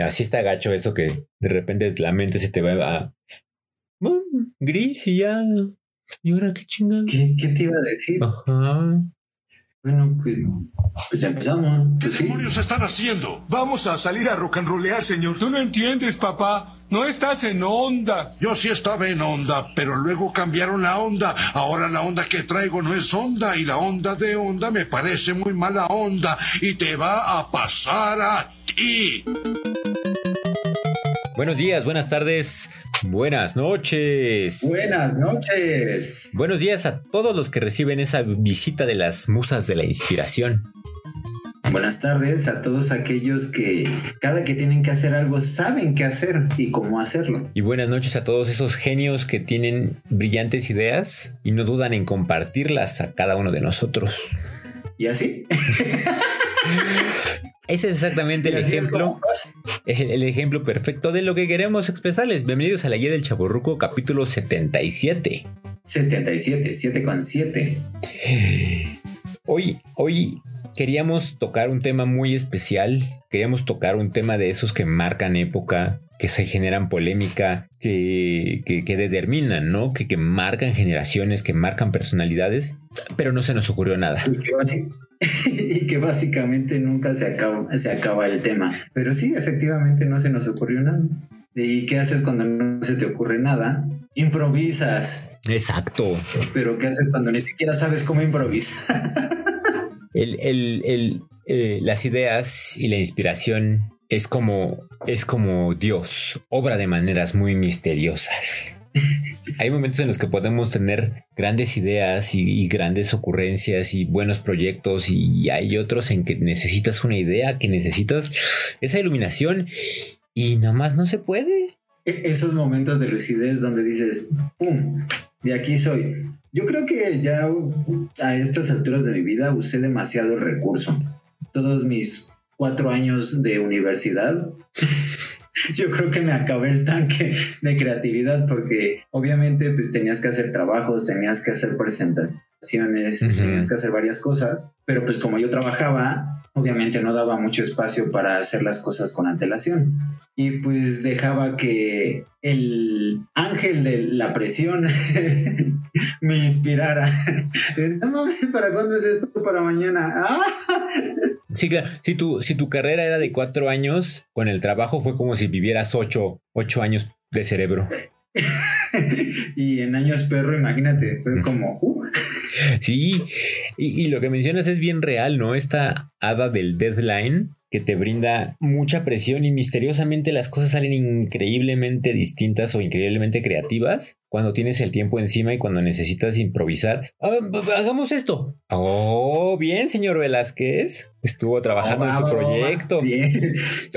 Así está gacho eso que de repente la mente se te va a mm, gris y ya. ¿Y ahora qué chingada? ¿Qué, ¿Qué, te iba a decir? Ajá. Bueno, pues, pues empezamos. Pues ¿Qué demonios están haciendo? Vamos a salir a rock and rollear, señor. Tú no entiendes, papá. No estás en onda. Yo sí estaba en onda, pero luego cambiaron la onda. Ahora la onda que traigo no es onda y la onda de onda me parece muy mala onda y te va a pasar a ti. Buenos días, buenas tardes. Buenas noches. Buenas noches. Buenos días a todos los que reciben esa visita de las musas de la inspiración. Buenas tardes a todos aquellos que cada que tienen que hacer algo saben qué hacer y cómo hacerlo. Y buenas noches a todos esos genios que tienen brillantes ideas y no dudan en compartirlas a cada uno de nosotros. ¿Y así? Ese es exactamente el ejemplo, el, ejemplo perfecto de lo que queremos expresarles. Bienvenidos a la guía del Chaborruco, capítulo 77. 77, 7 con 7. Hoy, hoy queríamos tocar un tema muy especial. Queríamos tocar un tema de esos que marcan época, que se generan polémica, que, que, determinan, ¿no? Que, que marcan generaciones, que marcan personalidades, pero no se nos ocurrió nada. y que básicamente nunca se acaba, se acaba el tema. Pero sí, efectivamente no se nos ocurrió nada. ¿Y qué haces cuando no se te ocurre nada? Improvisas. Exacto. Pero ¿qué haces cuando ni siquiera sabes cómo improvisar? el, el, eh, las ideas y la inspiración es como, es como Dios, obra de maneras muy misteriosas. Hay momentos en los que podemos tener grandes ideas y, grandes ocurrencias y buenos proyectos y hay otros en que necesitas una idea, que necesitas esa iluminación y nada más no se puede. E-, esos momentos de lucidez donde dices, ¡pum! De aquí soy. Yo creo que ya a estas alturas de mi vida usé demasiado recurso. Todos mis cuatro años de universidad yo creo que me acabé el tanque de creatividad porque obviamente pues, tenías que hacer trabajos, tenías que hacer presentaciones, tenías que hacer varias cosas, pero pues como yo trabajaba, obviamente no daba mucho espacio para hacer las cosas con antelación y pues dejaba que el ángel de la presión me inspirara. No ¿para cuándo es esto? Para mañana. Sí, claro. Si tu, si tu carrera era de cuatro años, con el trabajo fue como si vivieras ocho, ocho años de cerebro. y en años perro, imagínate, fue como... Uh. Sí, y, y, lo que mencionas es bien real, ¿no? Esta hada del deadline que te brinda mucha presión y misteriosamente las cosas salen increíblemente distintas o increíblemente creativas cuando tienes el tiempo encima y cuando necesitas improvisar. Ah, hagamos esto. Oh, bien, señor Velázquez. Estuvo trabajando en su proyecto. Bien.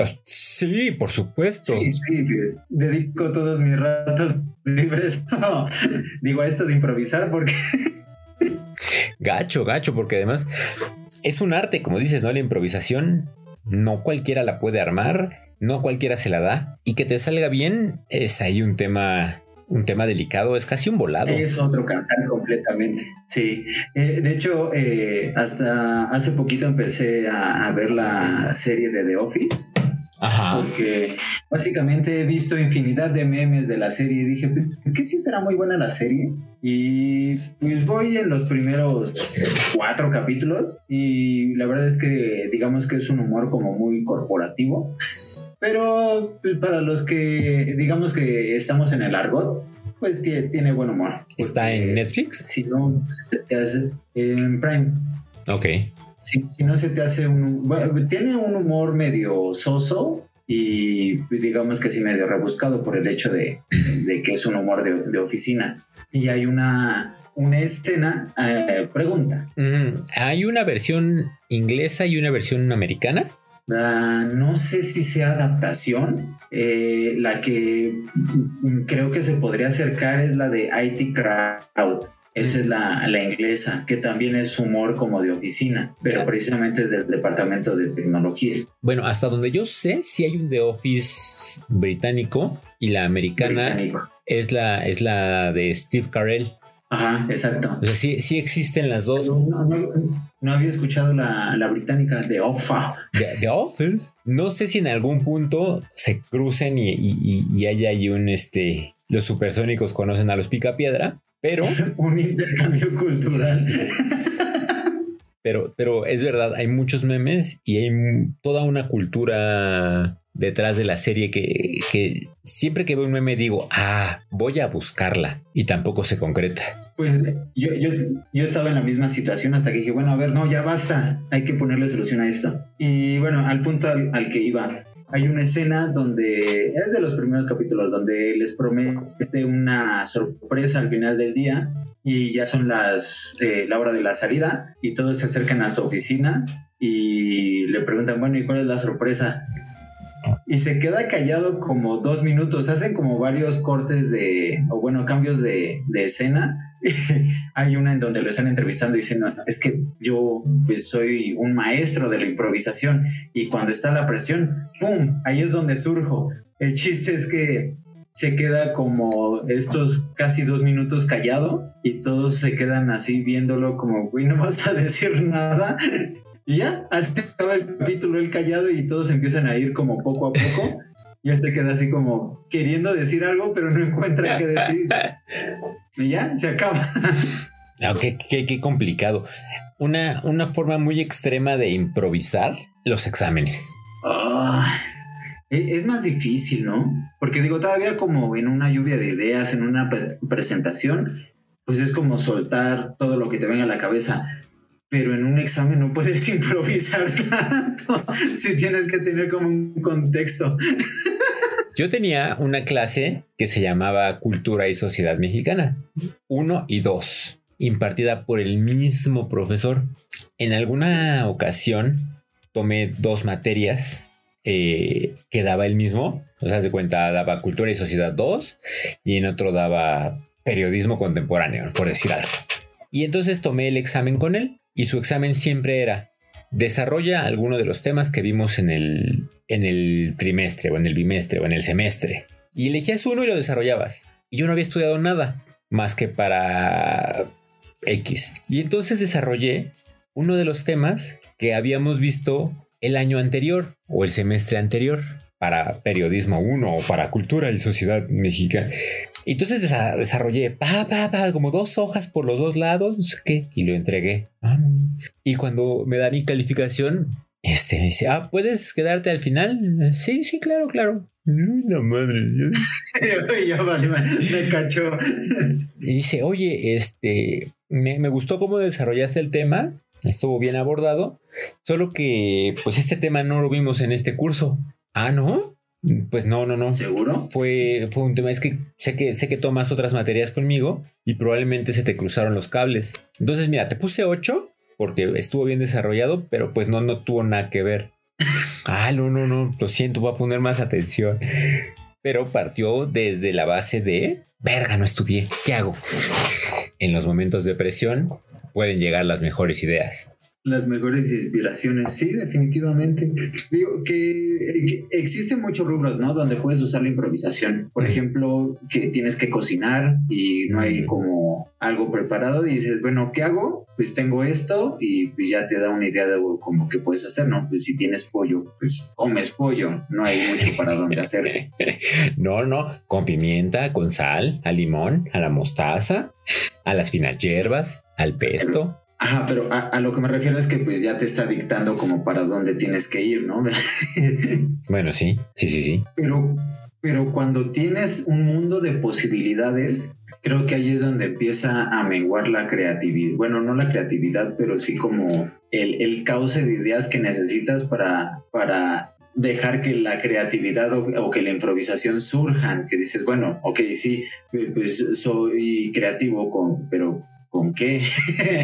Ah, sí, por supuesto. Sí, sí, pues, dedico todos mis ratos libres. digo a esto de improvisar porque... gacho, gacho, porque además es un arte, como dices, ¿no? La improvisación no cualquiera la puede armar, no cualquiera se la da y que te salga bien es ahí un tema un tema delicado, es casi un volado. Es otro cantar completamente, sí. Eh, de hecho, eh, hasta hace poquito empecé a, ver la serie de The Office. Ajá. Porque básicamente he visto infinidad de memes de la serie y dije, pues, ¿qué si será muy buena la serie? Y pues voy en los primeros cuatro capítulos y la verdad es que digamos que es un humor como muy corporativo. Pero pues, para los que digamos que estamos en el argot, pues tiene, buen humor. ¿Está en Netflix? Si no, hace en Prime. Ok. Si, si no se te hace un... tiene un humor medio soso y pues, digamos que sí medio rebuscado por el hecho de, que es un humor de oficina y hay una, una escena, eh, pregunta. ¿Hay una versión inglesa y una versión americana? Ah, no sé si sea adaptación. Eh, la que creo que se podría acercar es la de IT Crowd. Esa es la, la, inglesa, que también es humor como de oficina, pero precisamente es del departamento de tecnología. Bueno, hasta donde yo sé, si hay un The Office británico y la americana es la, es la de Steve Carell. Ajá, exacto. O sea, sí, sí existen las dos. No, no- no había escuchado la, la británica de OFA. The, The Office. No sé si en algún punto se crucen y, y- y- y haya ahí un este. Los supersónicos conocen a los picapiedra, pero, Un intercambio cultural. pero, pero es verdad, hay muchos memes y hay toda una cultura detrás de la serie que, que siempre que veo un meme digo, ah, voy a buscarla y tampoco se concreta. Pues yo, yo, yo estaba en la misma situación hasta que dije, bueno, a ver, no, ya basta, hay que ponerle solución a esto. Y bueno, al punto al, al que iba, hay una escena donde, es de los primeros capítulos, donde les promete una sorpresa al final del día y ya son las, eh, la hora de la salida y todos se acercan a su oficina y le preguntan, bueno, ¿y cuál es la sorpresa? Y se queda callado como dos minutos. Hacen como varios cortes de, o bueno, cambios de, de escena. Hay una en donde lo están entrevistando y dicen, no, es que yo pues, soy un maestro de la improvisación y cuando está la presión, ¡pum! Ahí es donde surjo. El chiste es que se queda como estos casi dos minutos callado y todos se quedan así viéndolo como, güey, no vas a decir nada. Y ya, así acaba el capítulo, el callado y todos empiezan a ir como poco a poco. Y él se queda así como queriendo decir algo, pero no encuentra qué decir. Y ya, se acaba. Ah, qué, qué- qué complicado. Una, una forma muy extrema de improvisar los exámenes. Es, más difícil, ¿no? Porque digo, todavía como en una lluvia de ideas, en una pres- presentación, pues es como soltar todo lo que te venga a la cabeza. Pero en un examen no puedes improvisar tanto si tienes que tener como un contexto. Yo tenía una clase que se llamaba Cultura y Sociedad Mexicana, 1 y 2, impartida por el mismo profesor. En alguna ocasión tomé dos materias eh, que daba el mismo, o sea, se cuenta, daba Cultura y Sociedad 2 y en otro daba Periodismo Contemporáneo, por decir algo. Y entonces tomé el examen con él y su examen siempre era desarrolla alguno de los temas que vimos en el, en el trimestre o en el bimestre o en el semestre. Y elegías uno y lo desarrollabas. Y yo no había estudiado nada más que para X. Y entonces desarrollé uno de los temas que habíamos visto el año anterior o el semestre anterior para periodismo 1 o para cultura y sociedad mexicana. Y entonces desa- desarrollé pa, pa, pa, como dos hojas por los dos lados, no sé qué, y lo entregué. Ah. Y cuando me da mi calificación, este me dice, ah, ¿puedes quedarte al final? Sí, sí, claro, claro. La madre. me, me cachó. Y dice, oye, este, me, me gustó cómo desarrollaste el tema, estuvo bien abordado, solo que pues este tema no lo vimos en este curso. Ah, ¿no? Pues no, no, no. ¿Seguro? Fue, fue un tema, es que sé que sé que tomas otras materias conmigo y probablemente se te cruzaron los cables. Entonces, mira, te puse 8 porque estuvo bien desarrollado, pero pues no, no tuvo nada que ver. Ah, no, no, no, lo siento, voy a poner más atención. Pero partió desde la base de, verga, no estudié, ¿qué hago? En los momentos de presión pueden llegar las mejores ideas. Las mejores inspiraciones, sí, definitivamente. Digo que, que existen muchos rubros, ¿no? Donde puedes usar la improvisación. Por ejemplo, que tienes que cocinar y no hay como algo preparado y dices, bueno, ¿qué hago? Pues tengo esto y pues ya te da una idea de como que puedes hacer, ¿no? Pues si tienes pollo, pues comes pollo, no hay mucho para dónde hacerse. No, no, con pimienta, con sal, al limón, a la mostaza, a las finas hierbas, al pesto. Ajá, pero a, a lo que me refiero es que pues ya te está dictando como para dónde tienes que ir, ¿no? Bueno, sí, sí, sí, sí. Pero, pero cuando tienes un mundo de posibilidades, creo que ahí es donde empieza a menguar la creatividad. Bueno, no la creatividad, pero sí como el, el cauce de ideas que necesitas para, para dejar que la creatividad o, o que la improvisación surjan. Que dices, bueno, ok, sí, pues soy creativo con, pero ¿con qué?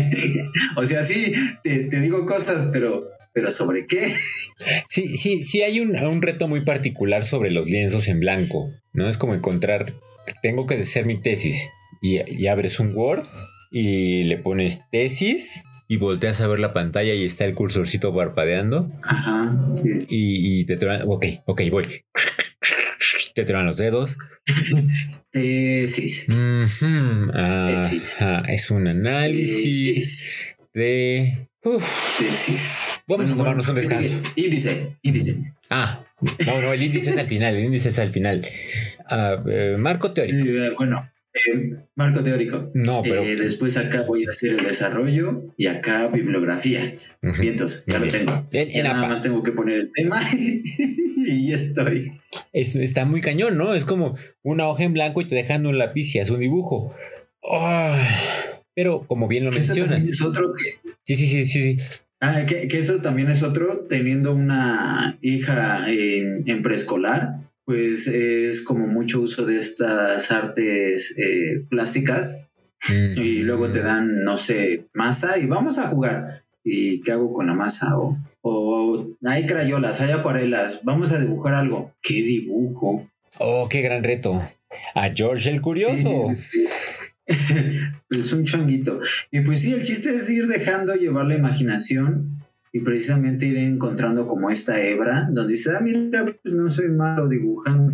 o sea, sí, te, te digo cosas, pero pero ¿sobre qué? Sí, sí, sí hay un, un, reto muy particular sobre los lienzos en blanco, ¿no? Es como encontrar, tengo que hacer mi tesis y, y abres un Word y le pones tesis y volteas a ver la pantalla y está el cursorcito parpadeando. Ajá. Y, y te traen, ok, ok, voy. Te truenan los dedos. Tesis. Ujú, Tesis. ajá, es un análisis Tesis. de... Uf, vamos a Bueno, tomarnos un bueno, ¿qué descanso. Índice, índice. Ah, no, no, el índice es al final, el índice es al final. Ah, eh, marco teórico. Eh, bueno, eh, marco teórico. No, pero... Eh, después acá voy a hacer el desarrollo y acá bibliografía. Vientos, ya lo tengo. En- Ya nada APA. más tengo que poner el tema y ya estoy. Es- está muy cañón, ¿no? Es como una hoja en blanco y te dejan un lápiz y haces un dibujo. Pero como bien lo mencionas. también es otro que, Sí, sí, sí, sí, sí. ah, que, que eso también es otro, teniendo una hija en, en preescolar, pues es como mucho uso de estas artes eh, plásticas Mm. y luego te dan, no sé, masa y vamos a jugar. ¿Y qué hago con la masa? O, o hay crayolas, hay acuarelas, vamos a dibujar algo. ¿Qué dibujo? Oh, qué gran reto. A George el Curioso. pues un changuito. Y pues sí, el chiste es ir dejando llevar la imaginación y precisamente ir encontrando como esta hebra donde dice, ah, mira, pues no soy malo dibujando,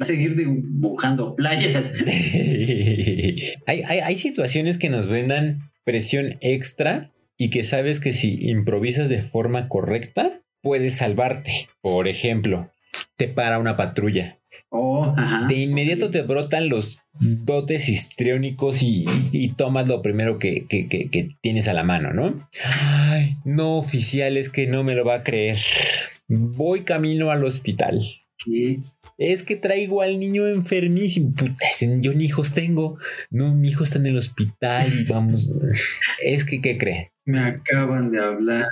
seguir dibujando playas. hay, hay, hay situaciones que nos brindan presión extra y que sabes que si improvisas de forma correcta, puedes salvarte. Por ejemplo, te para una patrulla. Oh, ajá. De inmediato te brotan los dotes histriónicos y, y- tomas lo primero que, que- que- que tienes a la mano, ¿no? Ay, no, oficial, es que no me lo va a creer. Voy camino al hospital. ¿Qué? Es que traigo al niño enfermísimo. Puta, yo ni hijos tengo. No, mi hijo está en el hospital y vamos. Es que, ¿qué cree? Me acaban de hablar.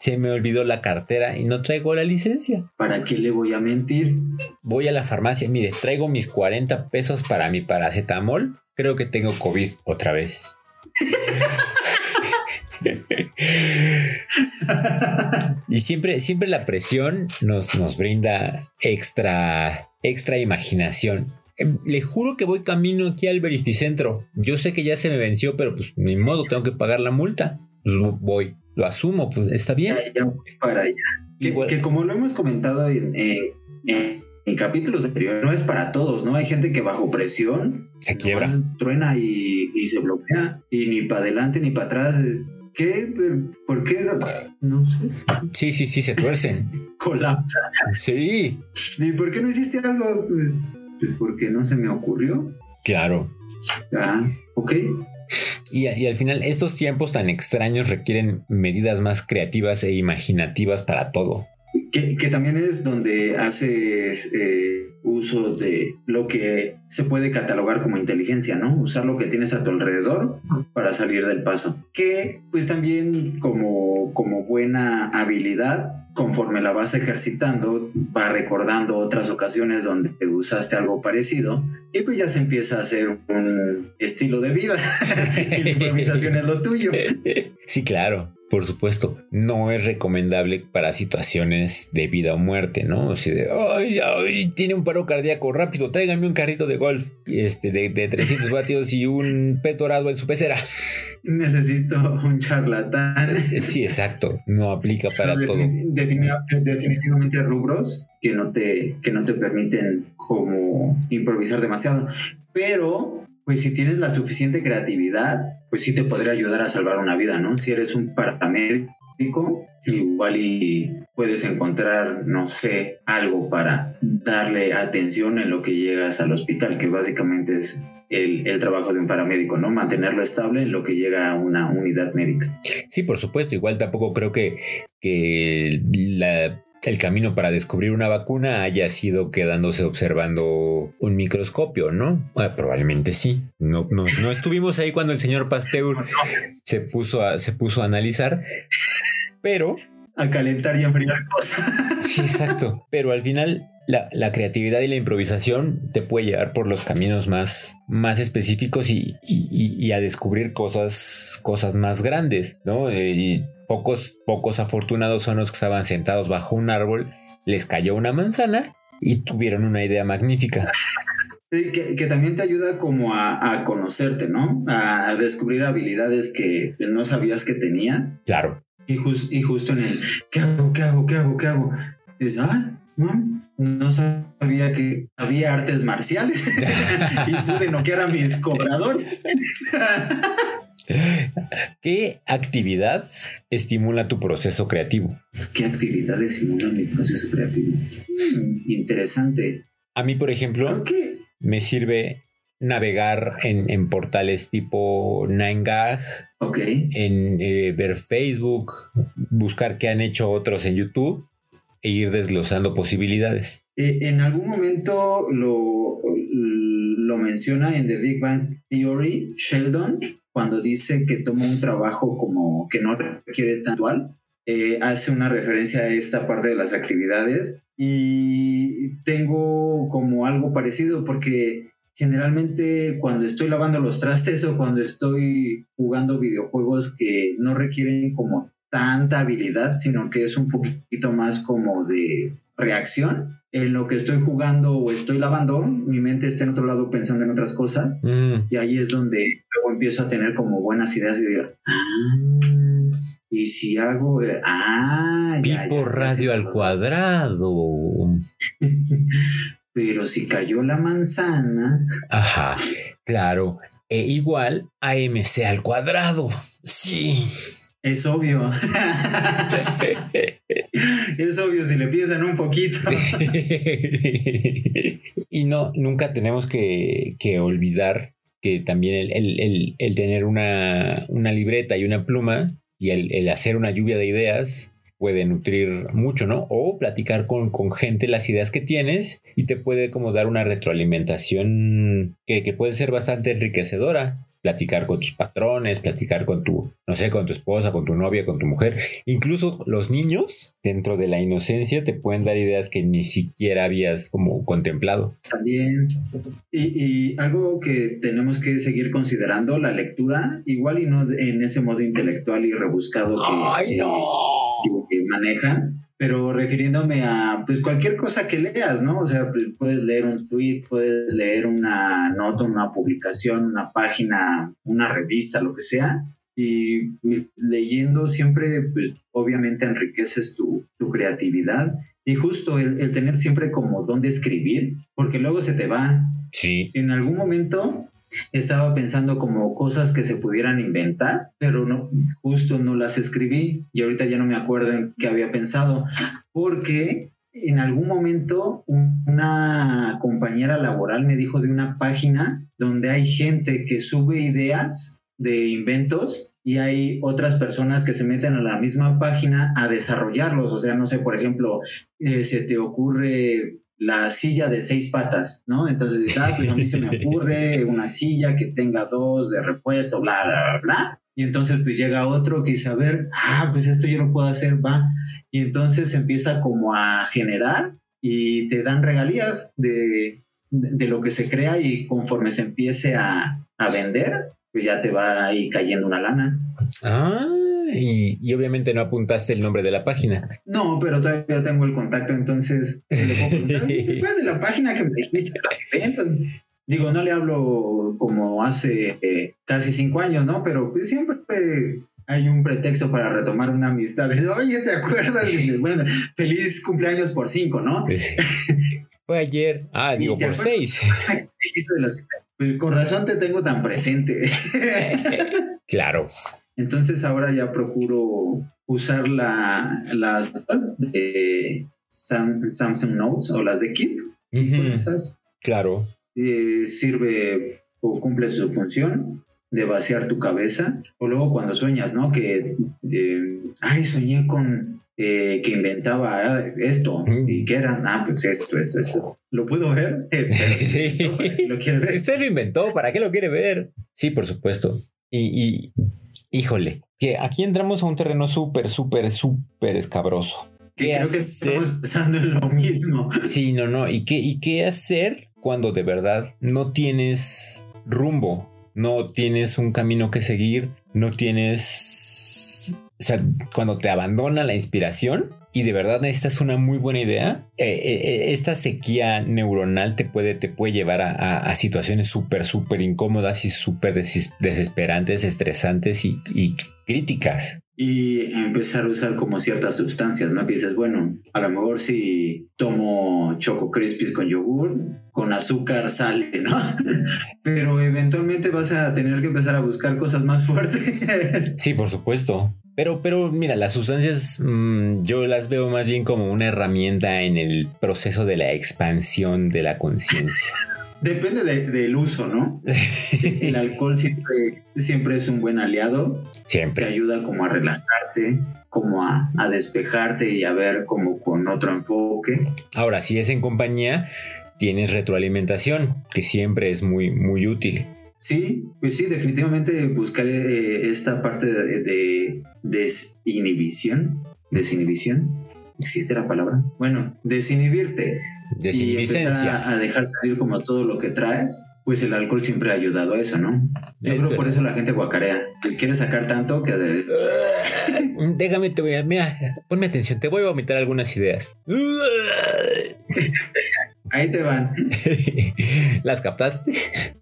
Se me olvidó la cartera y no traigo la licencia. ¿Para qué le voy a mentir? Voy a la farmacia, mire, traigo mis 40 pesos para mi paracetamol. Creo que tengo COVID otra vez. y siempre, siempre la presión nos, nos brinda extra, extra imaginación. Em, Le juro que voy camino aquí al verificentro. Yo sé que ya se me venció, pero pues ni modo, tengo que pagar la multa. Pues voy, lo asumo, pues está bien. Ya, ya, para allá. Que, como lo hemos comentado en, en- en- en capítulos anteriores, no es para todos, ¿no? Hay gente que bajo presión Se quiebra. truena y, y se bloquea. Y ni para adelante ni para atrás. ¿Qué? ¿Por qué? No sé. Sí, sí, sí, se tuercen. Colapsa. Sí, ¿Y por qué no hiciste algo? Pues porque no se me ocurrió. claro. Ah, ok. Y, al final, estos tiempos tan extraños requieren medidas más creativas e imaginativas para todo. Que, que también es donde haces eh, uso de lo que se puede catalogar como inteligencia, ¿no? Usar lo que tienes a tu alrededor para salir del paso. Que pues también como, como buena habilidad, conforme la vas ejercitando, va recordando otras ocasiones donde usaste algo parecido y pues ya se empieza a hacer un estilo de vida. la improvisación es lo tuyo. Sí, claro, por supuesto. No es recomendable para situaciones de vida o muerte, ¿no? O sea, de, ay, ay, tiene un paro cardíaco, rápido, tráiganme un carrito de golf este, de, de 300 vatios y un pez dorado en su pecera. Necesito un charlatán. Sí, exacto. No aplica para No, todo. definiti- defini- definitivamente rubros que no te que no te permiten como improvisar demasiado pero pues si tienes la suficiente creatividad pues sí te podría ayudar a salvar una vida no si eres un paramédico igual y puedes encontrar no sé algo para darle atención en lo que llegas al hospital que básicamente es el, el trabajo de un paramédico, ¿no? Mantenerlo estable en lo que llega a una unidad médica. Sí, por supuesto. Igual tampoco creo que, que la- el camino para descubrir una vacuna haya sido quedándose observando un microscopio, ¿no? Bueno, probablemente sí. No, no, no estuvimos ahí cuando el señor Pasteur se puso a, se puso a analizar, pero A calentar y enfriar cosas. Sí, exacto. Pero al final, la, la creatividad y la improvisación te puede llevar por los caminos más, más específicos y, y- y- a descubrir cosas, cosas más grandes, ¿no? Eh, y pocos, pocos afortunados son los que estaban sentados bajo un árbol, les cayó una manzana y tuvieron una idea magnífica. Que, que también te ayuda como a, a conocerte, ¿no? A, a descubrir habilidades que no sabías que tenías. Claro. Y, jus- y justo en el, ¿qué hago? ¿Qué hago? ¿Qué hago? ¿Qué hago? Y dices, ah, no, no sabía que había artes marciales y pude noquear a mis cobradores. ¿Qué actividad estimula tu proceso creativo? ¿Qué actividad estimula mi proceso creativo? Mm, interesante. A mí, por ejemplo, me sirve navegar en, portales tipo 9gag, en eh, ver Facebook, buscar qué han hecho otros en YouTube e ir desglosando posibilidades. Eh, en algún momento lo, lo menciona en The Big Bang Theory, Sheldon, cuando dice que toma un trabajo como que no requiere tanto eh, hace una referencia a esta parte de las actividades y tengo como algo parecido porque generalmente cuando estoy lavando los trastes o cuando estoy jugando videojuegos que no requieren como tanta habilidad, sino que es un poquito más como de reacción, en lo que estoy jugando o estoy lavando, mi mente está en otro lado pensando en otras cosas mm. y ahí es donde luego empiezo a tener como buenas ideas y digo, ah, y si hago, eh, ah, ya, radio al cuadrado. Pero si cayó la manzana. Ajá, claro. E igual a MC al cuadrado. Sí. Es obvio. es obvio si le piensan un poquito. y no, nunca tenemos que, olvidar que también el, tener una, libreta y una pluma y el, hacer una lluvia de ideas puede nutrir mucho, ¿no? O platicar con, con, gente las ideas que tienes y te puede como dar una retroalimentación que, que puede ser bastante enriquecedora platicar con tus patrones, platicar con tu, no sé, con tu esposa, con tu novia, con tu mujer. Incluso los niños, dentro de la inocencia, te pueden dar ideas que ni siquiera habías como contemplado. También. Y, algo que tenemos que seguir considerando, la lectura, igual y no en ese modo intelectual y rebuscado que, que manejan, pero refiriéndome a pues cualquier cosa que leas, ¿no? O sea, pues, puedes leer un tweet, puedes leer una nota, una publicación, una página, una revista, lo que sea. Y pues, leyendo siempre, pues obviamente enriqueces tu, creatividad. Y justo el, el, tener siempre como dónde escribir, porque luego se te va. Sí. En algún momento estaba pensando como cosas que se pudieran inventar, pero no, justo no las escribí y ahorita ya no me acuerdo en qué había pensado, porque en algún momento una compañera laboral me dijo de una página donde hay gente que sube ideas de inventos y hay otras personas que se meten a la misma página a desarrollarlos. O sea, no sé, por ejemplo, eh, se te ocurre la silla de seis patas, ¿no? Entonces dices, ah, pues a mí se me ocurre una silla que tenga dos de repuesto, bla, bla, bla, Y entonces pues llega otro que dice, a ver, ah, pues esto yo lo puedo hacer, va. Y entonces empieza como a generar y te dan regalías de, de, lo que se crea y conforme se empiece a, a vender, pues ya te va ahí cayendo una lana. Ah y, obviamente no apuntaste el nombre de la página. No, pero todavía tengo el contacto, entonces puedo ¿te acuerdas de la página que me dijiste Digo, no le hablo como hace eh, casi cinco años, ¿no? Pero pues siempre hay un pretexto para retomar una amistad. Oye, ¿te acuerdas? bueno, feliz cumpleaños por cinco, ¿no? Fue ayer. Ah, digo, por seis. Pues con razón te tengo tan presente. claro. Entonces ahora ya procuro usar la, las de Samsung Notes o las de Keep. Claro. Eh, sirve o cumple su función de vaciar tu cabeza. O luego cuando sueñas, ¿no? Que, eh, ay, soñé con eh, que inventaba esto y que era, ah, pues esto, esto, esto. ¿Lo puedo ver? sí. ¿Lo quiere ver? Usted lo inventó, ¿para qué lo quiere ver? Sí, por supuesto. y híjole, que aquí entramos a un terreno súper, súper, súper escabroso. creo que estamos pensando en lo mismo. Sí, no, no. ¿Y qué, ¿Y qué hacer cuando de verdad no tienes rumbo? No tienes un camino que seguir, no tienes... O sea, cuando te abandona la inspiración, y de verdad esta es una muy buena idea, eh, eh, eh, esta sequía neuronal te puede, te puede llevar a, situaciones súper, súper incómodas y súper desesperantes, estresantes y, críticas. y empezar a usar como ciertas sustancias, ¿no? Que dices, bueno, a lo mejor si tomo Choco Crispies con yogur, con azúcar sale, ¿no? Pero eventualmente vas a tener que empezar a buscar cosas más fuertes. Sí, por supuesto. Pero, pero mira, las sustancias mm, yo las veo más bien como una herramienta en el proceso de la expansión de la conciencia. Depende del uso, ¿no? El alcohol siempre, siempre es un buen aliado. Siempre. Te ayuda como a relajarte, como a, a despejarte y a ver como con otro enfoque. Ahora, si es en compañía, tienes retroalimentación, que siempre es muy, muy útil. Sí, pues sí, definitivamente buscar eh, esta parte de, de desinhibición, desinhibición, ¿existe la palabra? Bueno, desinhibirte y empezar a, a, dejar salir como todo lo que traes, pues el alcohol siempre ha ayudado a eso, ¿no? Yo creo por eso la gente guacarea. Quiere sacar tanto que... Déjame, te voy a... Mira, ponme atención, te voy a vomitar algunas ideas. Ahí te van. ¿Las captaste?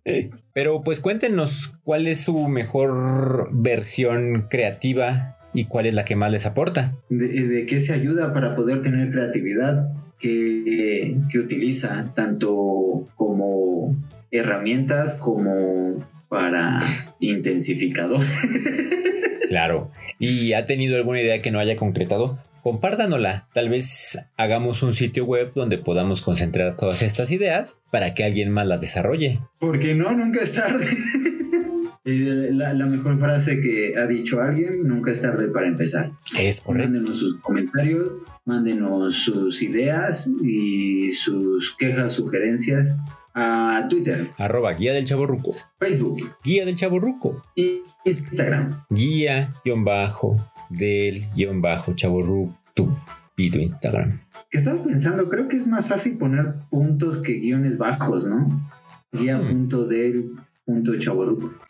Pero pues cuéntenos cuál es su mejor versión creativa y cuál es la que más les aporta. ¿De, de qué se ayuda para poder tener creatividad? Que, que utiliza tanto como herramientas como para intensificador. claro. ¿Y ha tenido alguna idea que no haya concretado? compártanosla. Tal vez hagamos un sitio web donde podamos concentrar todas estas ideas para que alguien más las desarrolle. Porque no, nunca es tarde. la, la, mejor frase que ha dicho alguien, nunca es tarde para empezar. Es correcto. Mándenos sus comentarios, mándenos sus ideas y sus quejas, sugerencias a Twitter. Arroba Guía del Chaborruco. Facebook. Guía del Chaborruco. Y Instagram. Guía, guion bajo, del guion bajo chaborru tu y tu Instagram. Que estaba pensando, creo que es más fácil poner puntos que guiones bajos, ¿no? Guía hmm. punto del punto.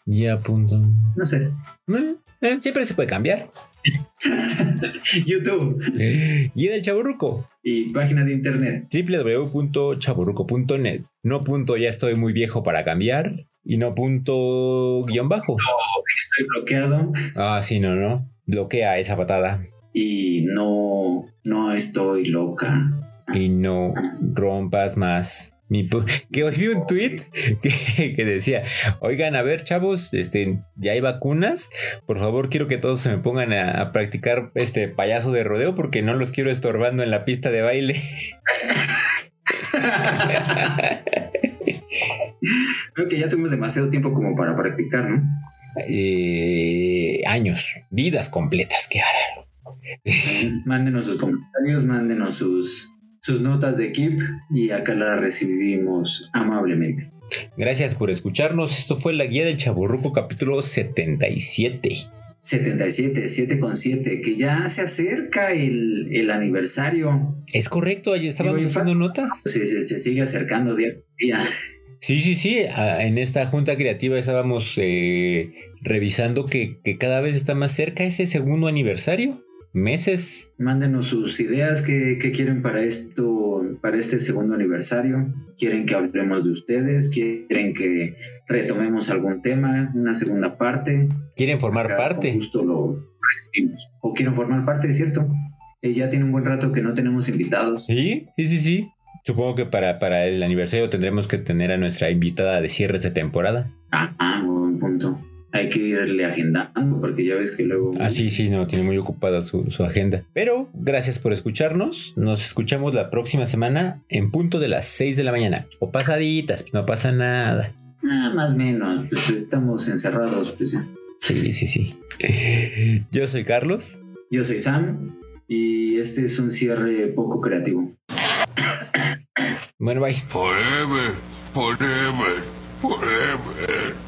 Guía punto. No sé. Eh, eh, siempre se puede cambiar. YouTube. Guía del Chaburruco. Y página de internet. www.chaburruco.net. No punto ya estoy muy viejo para cambiar. Y no punto guion bajo. Estoy bloqueado. Ah, sí, no, no bloquea esa patada. Y no, no estoy loca. Y no rompas más. Mi que hoy vi un tweet que, decía, oigan, a ver, chavos, este, ya hay vacunas. Por favor, quiero que todos se me pongan a, a practicar este payaso de rodeo porque no los quiero estorbando en la pista de baile. Creo que ya tuvimos demasiado tiempo como para practicar, ¿no? Eh, años, vidas completas que harán. Mándenos sus comentarios, mándenos sus, sus notas de Keep y acá las recibimos amablemente. Gracias por escucharnos. Esto fue la guía del Chaburruco capítulo 77. 77, 7 con 7, que ya se acerca el, el aniversario. Es correcto, ahí estábamos haciendo notas. Sí, se, se sigue acercando día a día. Sí, sí, sí. En esta junta creativa estábamos eh, revisando que, que, cada vez está más cerca ese segundo aniversario. Meses. Mándenos sus ideas que, que quieren para esto, para este segundo aniversario. ¿Quieren que hablemos de ustedes? ¿Quieren que retomemos algún tema? ¿Una segunda parte? ¿Quieren formar parte? Justo lo recibimos. ¿O quieren formar parte, cierto? Eh, ya tiene un buen rato que no tenemos invitados. Sí, sí, sí, sí. Supongo que para, para el aniversario tendremos que tener a nuestra invitada de cierres de temporada. Ah, ah, buen punto. Hay que irle agendando porque ya ves que luego... Ah, sí, sí, no, tiene muy ocupada su, su agenda. Pero gracias por escucharnos. Nos escuchamos la próxima semana en punto de las 6 de la mañana. O pasaditas, no pasa nada. Ah, más o menos. Pues estamos encerrados, pues. Sí, sí, sí. Yo soy Carlos. Yo soy Sam. Y este es un cierre poco creativo. Bueno, bye. Forever, forever, forever.